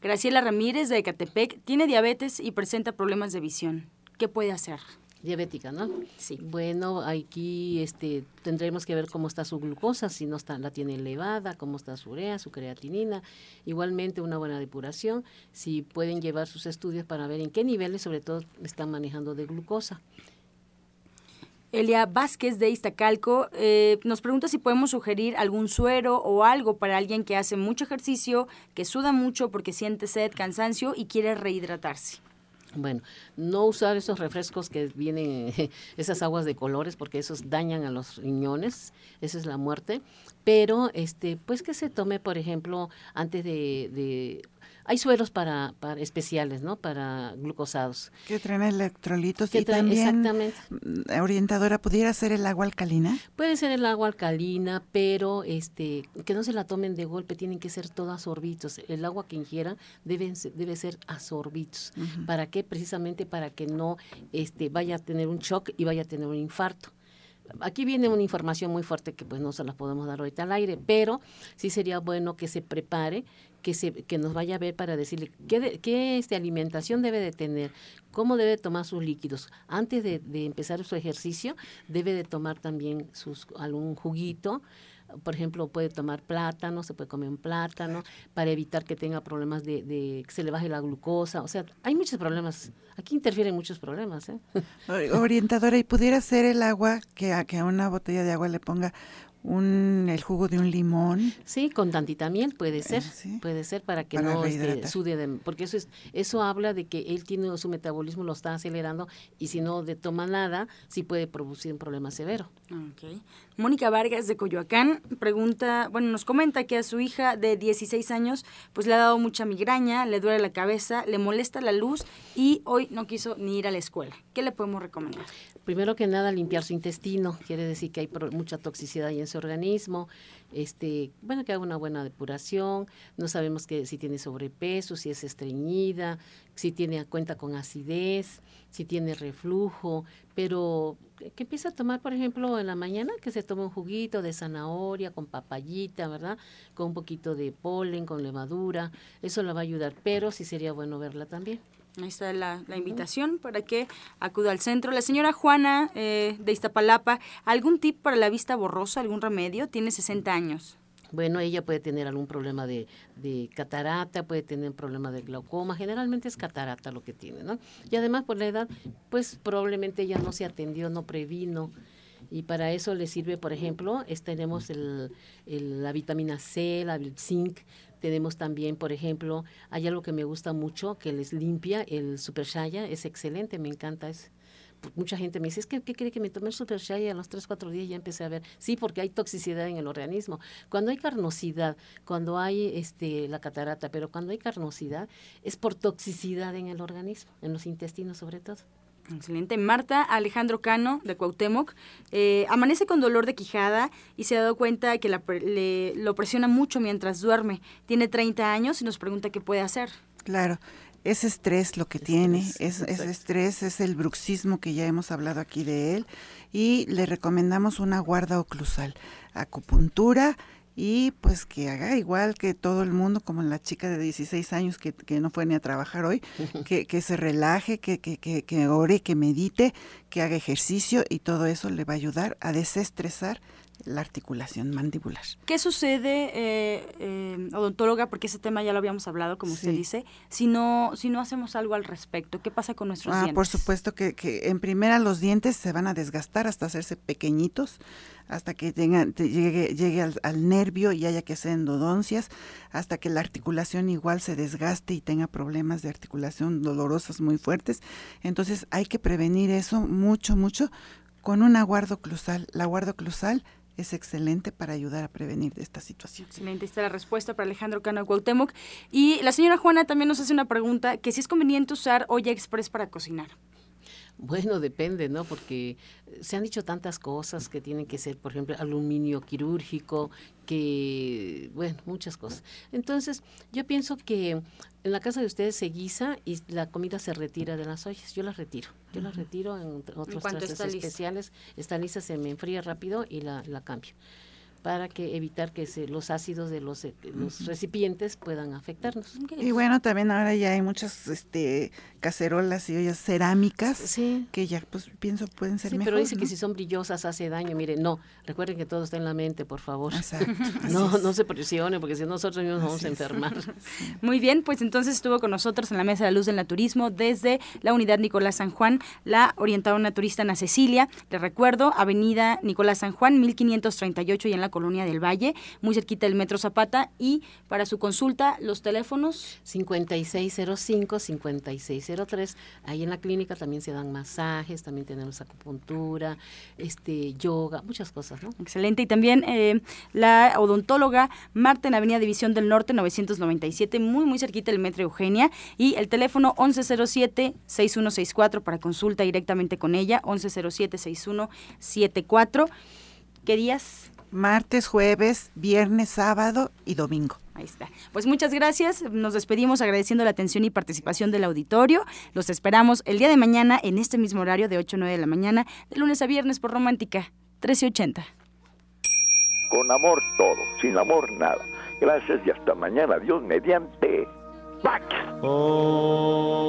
Graciela Ramírez de Ecatepec tiene diabetes y presenta problemas de visión. ¿Qué puede hacer? Diabética, ¿no? Sí. Bueno, aquí este, tendremos que ver cómo está su glucosa, si no está, la tiene elevada, cómo está su urea, su creatinina. Igualmente una buena depuración, si pueden llevar sus estudios para ver en qué niveles sobre todo están manejando de glucosa. Elia Vázquez de Iztacalco eh, nos pregunta si podemos sugerir algún suero o algo para alguien que hace mucho ejercicio, que suda mucho porque siente sed, cansancio y quiere rehidratarse. Bueno, no usar esos refrescos que vienen, esas aguas de colores, porque esos dañan a los riñones, esa es la muerte. Pero, este, pues que se tome, por ejemplo, antes de, de hay sueros para, para especiales, ¿no? Para glucosados. Que traen electrolitos Que y también, exactamente. mm, orientadora, ¿pudiera ser el agua alcalina? Puede ser el agua alcalina, pero este que no se la tomen de golpe, tienen que ser todos a sorbitos. El agua que ingieran deben se- debe ser a sorbitos. ¿Para qué? Precisamente para que no este vaya a tener un shock y vaya a tener un infarto. Aquí viene una información muy fuerte que pues no se la podemos dar ahorita al aire, pero sí sería bueno que se prepare, que se que nos vaya a ver para decirle qué, qué este, alimentación debe de tener, cómo debe tomar sus líquidos. Antes de, de empezar su ejercicio, debe de tomar también sus algún juguito, por ejemplo, puede tomar plátano, se puede comer un plátano para evitar que tenga problemas de, de que se le baje la glucosa. O sea, hay muchos problemas. Aquí interfieren muchos problemas. ¿eh? Orientadora, ¿y pudiera ser el agua que a, que a una botella de agua le ponga un, el jugo de un limón? Sí, con tantita miel puede ser, sí. puede ser para que Para no este, sude, de- porque eso es, eso habla de que él tiene su metabolismo lo está acelerando y si no de toma nada, sí puede producir un problema severo. Ok. Mónica Vargas de Coyoacán pregunta, bueno, nos comenta que a su hija de 16 años pues le ha dado mucha migraña, le duele la cabeza, le molesta la luz y hoy no quiso ni ir a la escuela. ¿Qué le podemos recomendar? Primero que nada, limpiar su intestino. Quiere decir que hay mucha toxicidad ahí en su organismo. Este, bueno, que haga una buena depuración. No sabemos que si tiene sobrepeso, si es estreñida, si tiene cuenta con acidez, si tiene reflujo, pero que empiece a tomar, por ejemplo, en la mañana, que se tome un juguito de zanahoria con papayita, ¿verdad? Con un poquito de polen, con levadura. Eso la va a ayudar, pero sí sería bueno verla también. Ahí está la, la invitación para que acuda al centro. La señora Juana eh, de Iztapalapa, ¿algún tip para la vista borrosa, algún remedio? Tiene 60 años. Bueno, ella puede tener algún problema de, de catarata, puede tener problema de glaucoma, generalmente es catarata lo que tiene, ¿no? Y además por la edad, pues probablemente ella no se atendió, no previno. Y para eso le sirve, por ejemplo, es- tenemos el, el- la vitamina C, la, el zinc, tenemos también, por ejemplo, hay algo que me gusta mucho, que les limpia, el Super Shaya, es excelente, me encanta, es mucha gente me dice, es que ¿qué cree que me tomé el Super Shy y a los 3, 4 días ya empecé a ver? Sí, porque hay toxicidad en el organismo. Cuando hay carnosidad, cuando hay este la catarata, pero cuando hay carnosidad es por toxicidad en el organismo, en los intestinos sobre todo. Excelente. Marta Alejandro Cano, de Cuauhtémoc, eh, amanece con dolor de quijada y se ha dado cuenta que la pre- le- lo presiona mucho mientras duerme. Tiene 30 años y nos pregunta qué puede hacer. Claro, es estrés lo que tiene, es, es estrés, es el bruxismo que ya hemos hablado aquí de él y le recomendamos una guarda oclusal, acupuntura y pues que haga igual que todo el mundo, como la chica de 16 años que, que no fue ni a trabajar hoy, que, que se relaje, que, que, que, que ore, que medite, que haga ejercicio y todo eso le va a ayudar a desestresar la articulación mandibular. ¿Qué sucede, eh, eh, odontóloga, porque ese tema ya lo habíamos hablado, como usted Sí. dice, si no, si no hacemos algo al respecto? ¿Qué pasa con nuestros Ah, dientes? por supuesto que, que en primera los dientes se van a desgastar hasta hacerse pequeñitos, hasta que te llegue, llegue al, al nervio y haya que hacer endodoncias, hasta que la articulación igual se desgaste y tenga problemas de articulación dolorosas muy fuertes. Entonces hay que prevenir eso mucho, mucho con una guarda oclusal. La guarda oclusal es excelente para ayudar a prevenir de esta situación. Excelente, esta es la respuesta para Alejandro Cano de Cuauhtémoc. Y la señora Juana también nos hace una pregunta, que si es conveniente usar olla express para cocinar. Bueno, depende, ¿no? Porque se han dicho tantas cosas que tienen que ser, por ejemplo, aluminio quirúrgico, que, bueno, muchas cosas. Entonces, yo pienso que en la casa de ustedes se guisa y la comida se retira de las ollas. Yo la retiro. Yo la retiro en otros trastes especiales. Está lista, se me enfría rápido y la, la cambio para que evitar que se, los ácidos de los, eh, los recipientes puedan afectarnos. Y bueno, también ahora ya hay muchas este, cacerolas y ollas cerámicas que ya pues pienso pueden ser sí, mejor, pero dice que si son brillosas hace daño. Mire, no, recuerden que todo está en la mente, por favor. no, no se presione porque si no nosotros mismos vamos a enfermar. Muy bien, pues entonces estuvo con nosotros en la Mesa de la Luz del Naturismo desde la Unidad Nicolás San Juan, la orientada naturista Ana Cecilia. Le recuerdo, Avenida Nicolás San Juan, 1538 y en la Colonia del Valle, muy cerquita del Metro Zapata. Y para su consulta, los teléfonos. 5605-5603. Ahí en la clínica también se dan masajes, también tenemos acupuntura, este yoga, muchas cosas, ¿no? Excelente. Y también eh, la odontóloga Marta en Avenida División del Norte, 997, muy, muy cerquita del Metro Eugenia. Y el teléfono 1107-6164 para consulta directamente con ella, 1107-6174. ¿Qué días? Martes, jueves, viernes, sábado y domingo. Ahí está. Pues muchas gracias. Nos despedimos agradeciendo la atención y participación del auditorio. Los esperamos el día de mañana en este mismo horario de 8 a 9 de la mañana, de lunes a viernes por Romántica 1380. Con amor todo, sin amor nada. Gracias y hasta mañana. Dios mediante. ¡Pax! Oh.